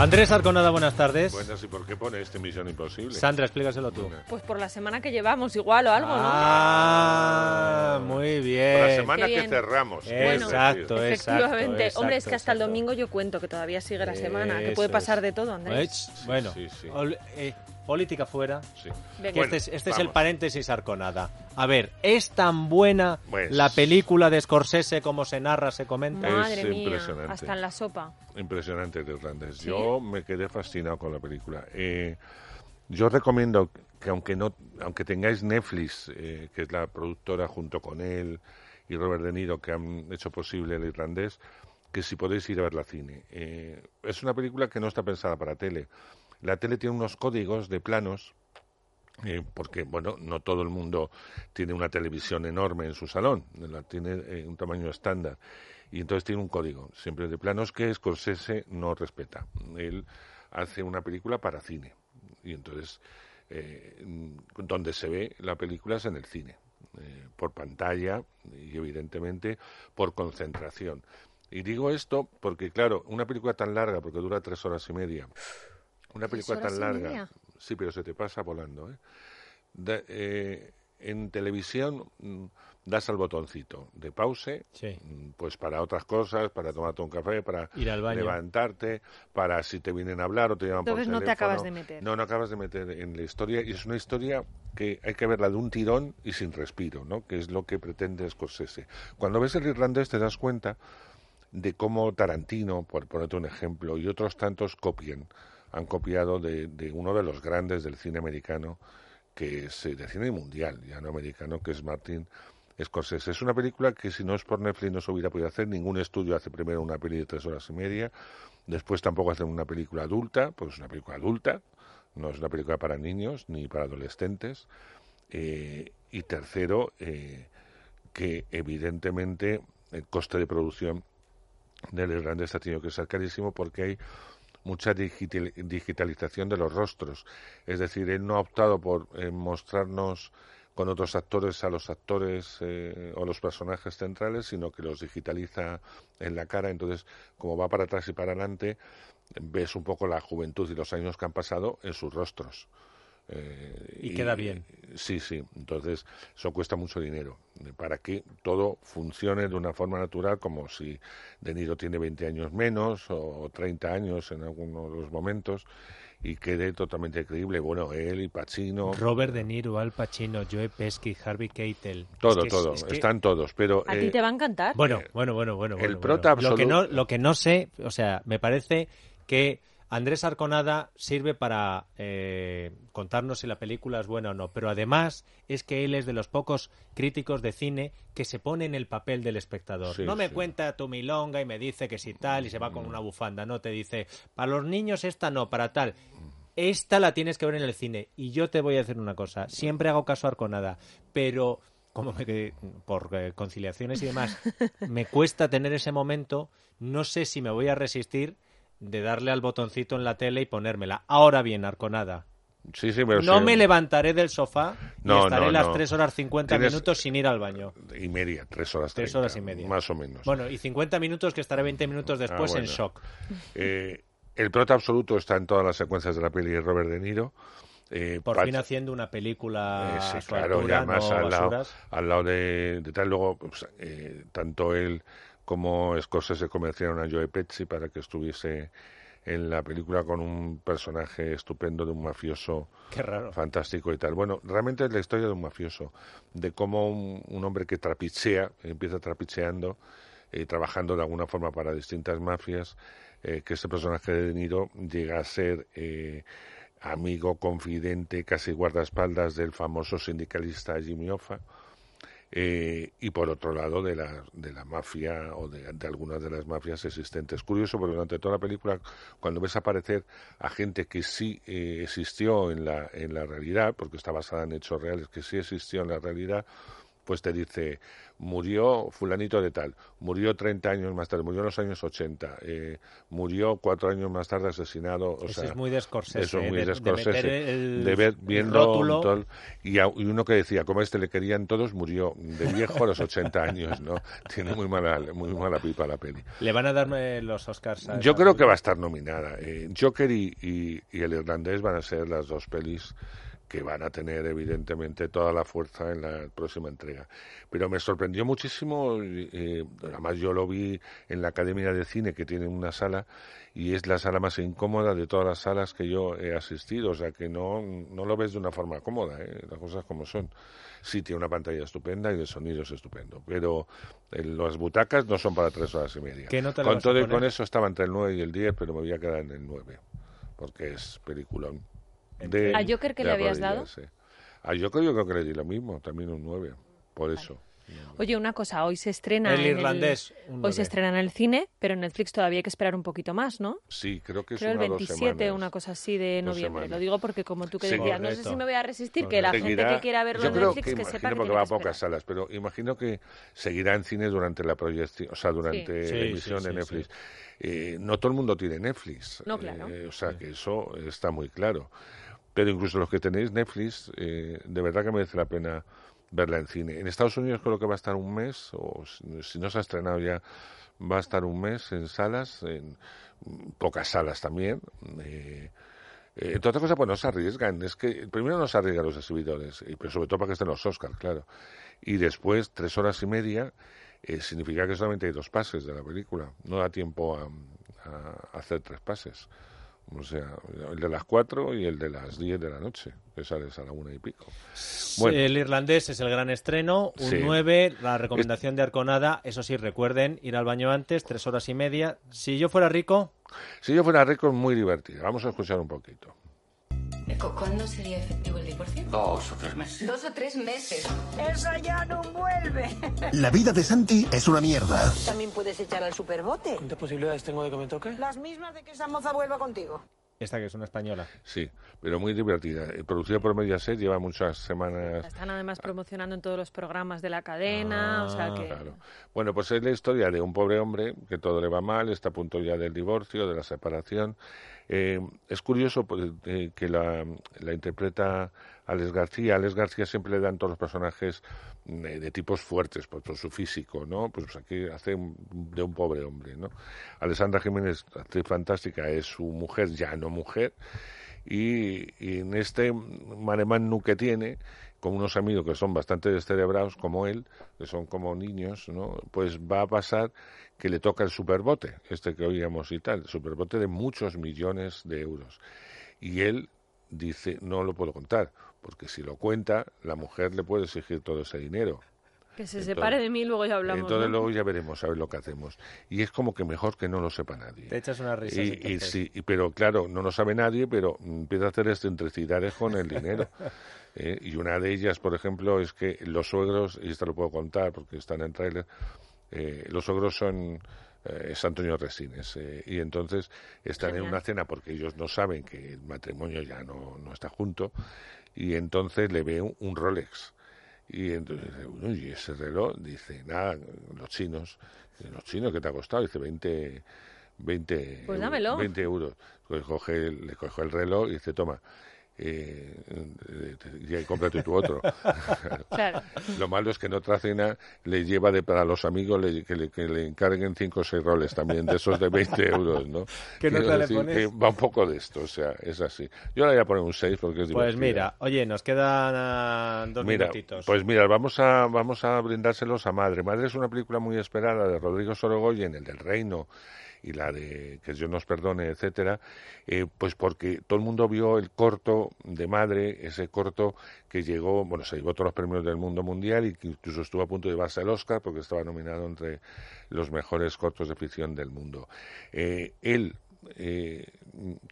Andrés Arconada, buenas tardes. Buenas, ¿y por qué pone este Misión Imposible? Sandra, explícaselo tú. Pues por la semana que llevamos, igual o algo, ¿no? Ah, muy bien. Por la semana que cerramos. Bueno, exacto, exacto. Efectivamente. exacto, Hombre, es que hasta el domingo yo cuento que todavía sigue la semana, que puede pasar es. de todo, Andrés. Pues, bueno, sí, sí. ol- eh, política fuera. Sí. Bueno, este es, este es el paréntesis Arconada. A ver, ¿es tan buena Pues- la película de Scorsese como se narra, se comenta? Es mía, impresionante. hasta en la sopa. Impresionante de irlandés. ¿Sí? Yo me quedé fascinado con la película. Eh, yo recomiendo que aunque no, aunque tengáis Netflix, eh, que es la productora junto con él y Robert De Niro que han hecho posible el irlandés, que si podéis ir a ver la cine. Eh, es una película que no está pensada para tele. La tele tiene unos códigos de planos eh, porque bueno no todo el mundo tiene una televisión enorme en su salón la tiene eh, un tamaño estándar. Y entonces tiene un código siempre de planos que Scorsese no respeta. Él hace una película para cine. Y entonces eh, donde se ve la película es en el cine eh, por pantalla y evidentemente por concentración. Y digo esto porque claro una película tan larga porque dura tres horas y media una ¿Tres película tan larga? Sí, pero se te pasa volando. ¿eh? Eh, en televisión mm, das al botoncito de pause, Sí. mm, pues para otras cosas, para tomarte un café, para Ir al baño. levantarte, para si te vienen a hablar o te llaman Entonces por no te teléfono. acabas de meter. No, no acabas de meter en la historia y es una historia que hay que verla de un tirón y sin respiro, ¿no? Que es lo que pretende Scorsese. Cuando ves el irlandés te das cuenta de cómo Tarantino, por ponerte un ejemplo, y otros tantos copian, han copiado de, de uno de los grandes del cine americano, que es de cine mundial, ya no americano, que es Martin Scorsese. Es una película que si no es por Netflix no se hubiera podido hacer. Ningún estudio hace primero una peli de tres horas y media, después tampoco hacen una película adulta, porque es una película adulta, no es una película para niños ni para adolescentes. Eh, y tercero, eh, que evidentemente el coste de producción del irlandés ha tenido que ser carísimo porque hay mucha digital- digitalización de los rostros. Es decir, él no ha optado por eh, mostrarnos con otros actores a los actores eh, o los personajes centrales, sino que los digitaliza en la cara. Entonces, como va para atrás y para adelante, ves un poco la juventud y los años que han pasado en sus rostros. Eh, Y queda bien. Sí, sí. Entonces, eso cuesta mucho dinero. eh, Para que todo funcione de una forma natural, como si De Niro tiene 20 años menos o 30 años en algunos de los momentos, y quede totalmente creíble. Bueno, él y Pacino, Robert De Niro, Al Pacino, Joe Pesci, Harvey Keitel. todo, Es que es- todo. es que- Están todos. Pero ¿A eh, ti te va a encantar? Bueno, Eh, bueno, bueno, bueno. el bueno, prota bueno. Lo que, no, absoluto- lo que no sé, o sea, me parece que Andrés Arconada sirve para eh, contarnos si la película es buena o no, pero además es que él es de los pocos críticos de cine que se pone en el papel del espectador. Sí, no me sí. cuenta tu milonga y me dice que si tal y se va con una bufanda, no te dice, para los niños esta no, para tal. Esta la tienes que ver en el cine. Y yo te voy a decir una cosa, siempre hago caso a Arconada, pero como me quedé por eh, conciliaciones y demás, me cuesta tener ese momento, no sé si me voy a resistir de darle al botoncito en la tele y ponérmela. Ahora bien, Arconada, sí, sí, pero no sí, me levantaré del sofá y estaré no, las no. 3 horas 50 Tienes- minutos sin ir al baño. Y media, tres horas. Tres 30, horas y media. Más o menos. Bueno, y 50 minutos que estaré 20 minutos después en Ah, bueno. shock. Eh, el prota absoluto está en todas las secuencias de la peli de Robert De Niro. Eh, Por Pat- fin haciendo una película Eh, sí, a su claro, y altura, además no al, lado, al lado de, de tal. Luego, pues, tanto él como Scorsese convencieron a Joe Pesci para que estuviese en la película con un personaje estupendo de un mafioso Qué raro. fantástico y tal. Bueno, realmente es la historia de un mafioso, de cómo un, un hombre que trapichea, empieza trapicheando, eh, trabajando de alguna forma para distintas mafias, eh, que este personaje de De Niro llega a ser eh, amigo, confidente, casi guardaespaldas del famoso sindicalista Jimmy Hoffa, eh, y por otro lado de la, de la mafia o de, de algunas de las mafias existentes. Curioso porque durante toda la película, cuando ves aparecer a gente que sí eh, existió en la, en la realidad, porque está basada en hechos reales, que sí existió en la realidad, pues te dice, murió fulanito de tal, murió 30 años más tarde, murió en los años 80, eh, murió cuatro años más tarde asesinado. O Eso sea, es muy de Scorsese, Eso es muy de- de de Scorsese, meter el- de ver viendo todo- y, a- y uno que decía, como a este le querían todos, murió de viejo a los 80 años, ¿no? Tiene muy mala, muy mala pipa la peli. Le van a darme los Oscars. a Yo creo que va a estar nominada. Eh, Joker y, y- y El Irlandés van a ser las dos pelis que van a tener evidentemente toda la fuerza en la próxima entrega. Pero me sorprendió muchísimo, eh, además yo lo vi en la Academia de Cine que tiene una sala y es la sala más incómoda de todas las salas que yo he asistido, o sea que no, no lo ves de una forma cómoda, ¿eh? las cosas como son. Sí, tiene una pantalla estupenda y el sonido es estupendo, pero eh, las butacas no son para tres horas y media. ¿Qué nota le con todo y con eso estaba entre el 9 y el 10, pero me voy a quedar en el 9, porque es peliculón. De, ¿A Joker qué de le habías dado? A Joker yo creo que le di lo mismo, también un 9, por eso. Oye, una cosa, hoy se estrena. El en irlandés, un Hoy se estrena en el cine, pero en Netflix todavía hay que esperar un poquito más, ¿no? Sí, creo que es Creo el una dos 27, semanas. una cosa así de noviembre. Lo digo porque como tú que Sí, decías, no sé correcto. si me voy a resistir, que la gente Seguirá- que quiera verlo en Netflix que, que, sepa que porque tiene va a que pocas salas, pero imagino que seguirá en cine durante la proyección, o sea, durante Sí. la Sí, emisión sí, de sí, Netflix. Eh, no todo el mundo tiene Netflix. No, claro. eh, o sea, que eso está muy claro. Pero incluso los que tenéis Netflix, eh, de verdad que merece la pena verla en cine. En Estados Unidos creo que va a estar un mes, o si- no se ha estrenado ya, va a estar un mes en salas, en mm, pocas salas también. Eh, eh, entre otras pues no se arriesgan. Es que primero no se arriesgan los exhibidores, pero sobre todo para que estén los Oscars, claro. Y después, tres horas y media, eh, significa que solamente hay dos pases de la película. No da tiempo a, a hacer tres pases. O sea, el de las cuatro y el de las diez de la noche, que sales a la una y pico. Bueno. El irlandés es el gran estreno, un Sí. 9, la recomendación de Arconada, eso sí, recuerden, ir al baño antes, tres horas y media. Si yo fuera rico, Si yo fuera rico, es muy divertida. Vamos a escuchar un poquito. ¿Cuándo sería efectivo el divorcio? Dos o tres meses. Dos o tres meses. Esa ya no vuelve. La vida de Santi es una mierda. También puedes echar al superbote. ¿Cuántas posibilidades tengo de que me toque? Las mismas de que esa moza vuelva contigo. Esta que es una española. Sí, pero muy divertida. Eh, Producida por Mediaset, lleva muchas La semanas están además promocionando en todos los programas de la cadena, o sea que... Claro. Bueno, pues es la historia de un pobre hombre que todo le va mal, está a punto ya del divorcio, de la separación. Eh, es curioso pues, eh, que la, la interpreta Alex García. Alex García siempre le dan todos los personajes mm, eh, de tipos fuertes por, por su físico, ¿no? Pues aquí hace de un pobre hombre, ¿no? Alessandra Jiménez, actriz fantástica, es su mujer, ya no mujer, y, en este maremannu que tiene, con unos amigos que son bastante descerebrados como él, que son como niños, ¿no? Pues va a pasar que le toca el superbote, este que oíamos y tal, superbote de muchos millones de euros. Y él dice, no lo puedo contar, porque si lo cuenta, la mujer le puede exigir todo ese dinero. Que se Entonces- separe de mí y luego ya hablamos. Entonces ¿no? luego ya veremos a ver lo que hacemos. Y es como que mejor que no lo sepa nadie. Te echas unas risas. Y, y sí, y- pero claro, no lo sabe nadie, pero empieza a hacer excentricidades con el dinero. Eh, y una de ellas, por ejemplo, es que los suegros, y esto lo puedo contar porque está en el tráiler, eh, los suegros son eh, es Antonio Resines eh, y entonces están en una cena porque ellos no saben que el matrimonio ya no, no está junto y entonces le ve un, un Rolex y entonces dice, "Uy, ¿y ese reloj? Dice, nada, los chinos. Dice, ¿Los chinos qué te ha costado? Dice, 20, 20, Pues eu- dámelo. 20 euros. Pues coge, le coge el reloj y dice, toma, eh, eh, y cómprate tu otro. Claro. Lo malo es que en otra cena le lleva de para los amigos le- que, le, que le encarguen cinco o seis roles también, de esos de 20 euros, ¿no? ¿Qué nota le decir pones? que va un poco de esto, o sea, es así. Yo le voy a poner un 6 porque es Pues divertida. mira, oye, nos quedan ah, dos Mira, minutitos. pues mira, vamos a, vamos a brindárselos a Madre. Madre es una película muy esperada de Rodrigo Sorogoyen, el del Reino y la de Que Dios nos perdone, etcétera, eh, pues porque todo el mundo vio el corto de Madre, ese corto que llegó, bueno, se llevó todos los premios del mundo mundial y que incluso estuvo a punto de llevarse el Oscar porque estaba nominado entre los mejores cortos de ficción del mundo. Eh, él eh,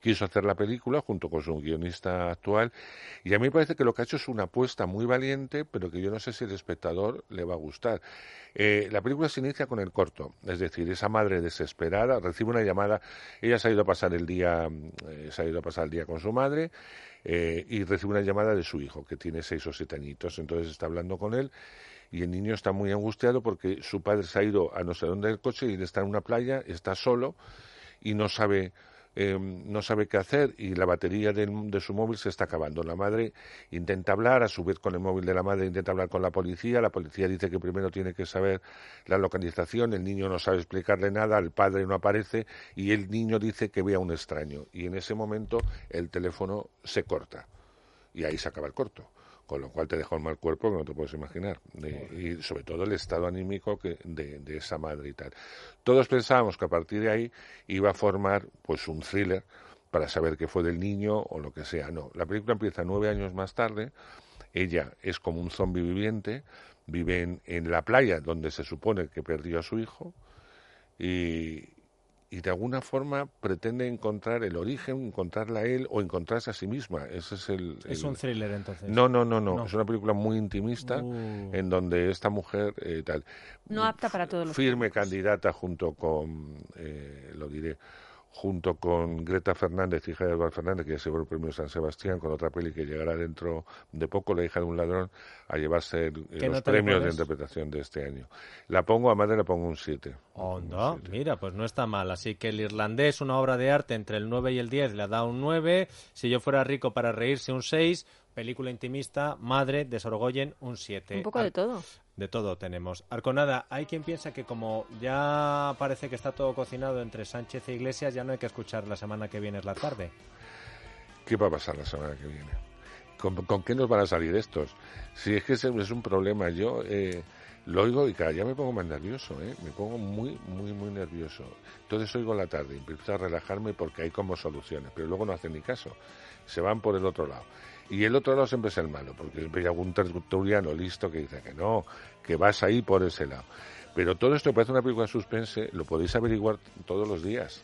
quiso hacer la película junto con su guionista actual y a mí me parece que lo que ha hecho es una apuesta muy valiente, pero que yo no sé si el espectador le va a gustar. Eh, la película se inicia con el corto, es decir, esa madre desesperada recibe una llamada, ella se ha ido a pasar el día, eh, se ha ido a pasar el día con su madre eh, y recibe una llamada de su hijo, que tiene seis o siete añitos, entonces está hablando con él y el niño está muy angustiado porque su padre se ha ido a no sé dónde del coche y está en una playa, está solo y no sabe Em, no sabe qué hacer y la batería de, de, su móvil se está acabando. La madre intenta hablar, a su vez con el móvil de la madre intenta hablar con la policía, la policía dice que primero tiene que saber la localización, el niño no sabe explicarle nada, el padre no aparece y el niño dice que ve a un extraño y en ese momento el teléfono se corta y ahí se acaba el corto con lo cual te deja un mal cuerpo que no te puedes imaginar. y sobre todo el estado anímico de, de, esa madre y tal. Todos pensábamos que a partir de ahí iba a formar pues un thriller para saber qué fue del niño o lo que sea. No, la película empieza nueve años más tarde. Ella es como un zombi viviente, vive en, en la playa donde se supone que perdió a su hijo y, y de alguna forma pretende encontrar el origen, encontrarla a él o encontrarse a sí misma. Ese es el, Es un thriller entonces. No, no, no, no, Es una película muy intimista uh. en donde esta mujer eh, tal. No apta para todos los Firme candidata junto con, eh, lo diré, junto con Greta Fernández, hija de Eduardo Fernández, que ya se llevó el premio San Sebastián, con otra peli que llegará dentro de poco, La hija de un ladrón, a llevarse el, los premios de interpretación de este año. La pongo, a madre le pongo un 7. Onda, mira, pues no está mal. Así que el irlandés, una obra de arte entre el 9 y el 10, le da un 9. Si yo fuera rico para reírse, un 6. Película intimista, Madre, de Sorgoyen, un 7. Un poco de todo. De todo tenemos. Arconada, hay quien piensa que como ya parece que está todo cocinado entre Sánchez e Iglesias, ya no hay que escuchar la semana que viene es la tarde. ¿Qué va a pasar la semana que viene? ¿Con, con qué nos van a salir estos? Si es que ese es un problema. Yo eh, lo oigo y cada día me pongo más nervioso, ¿eh? me pongo muy, muy, muy nervioso. Entonces oigo la tarde empiezo a relajarme porque hay como soluciones, pero luego no hacen ni caso. Se van por el otro lado. Y el otro lado siempre es el malo, porque siempre hay algún tertuliano listo que dice que no, que vas ahí por ese lado. Pero todo esto parece una película de suspense, lo podéis averiguar todos los días.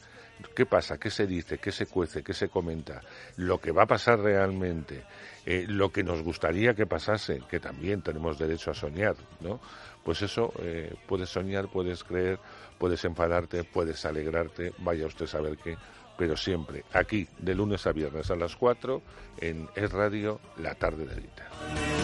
¿Qué pasa? ¿Qué se dice? ¿Qué se cuece? ¿Qué se comenta? Lo que va a pasar realmente, eh, lo que nos gustaría que pasase, que también tenemos derecho a soñar, ¿no? Pues eso, eh, puedes soñar, puedes creer, puedes enfadarte, puedes alegrarte, vaya usted a saber qué, pero siempre aquí, de lunes a viernes a las 4, en Es Radio, la tarde de Dita.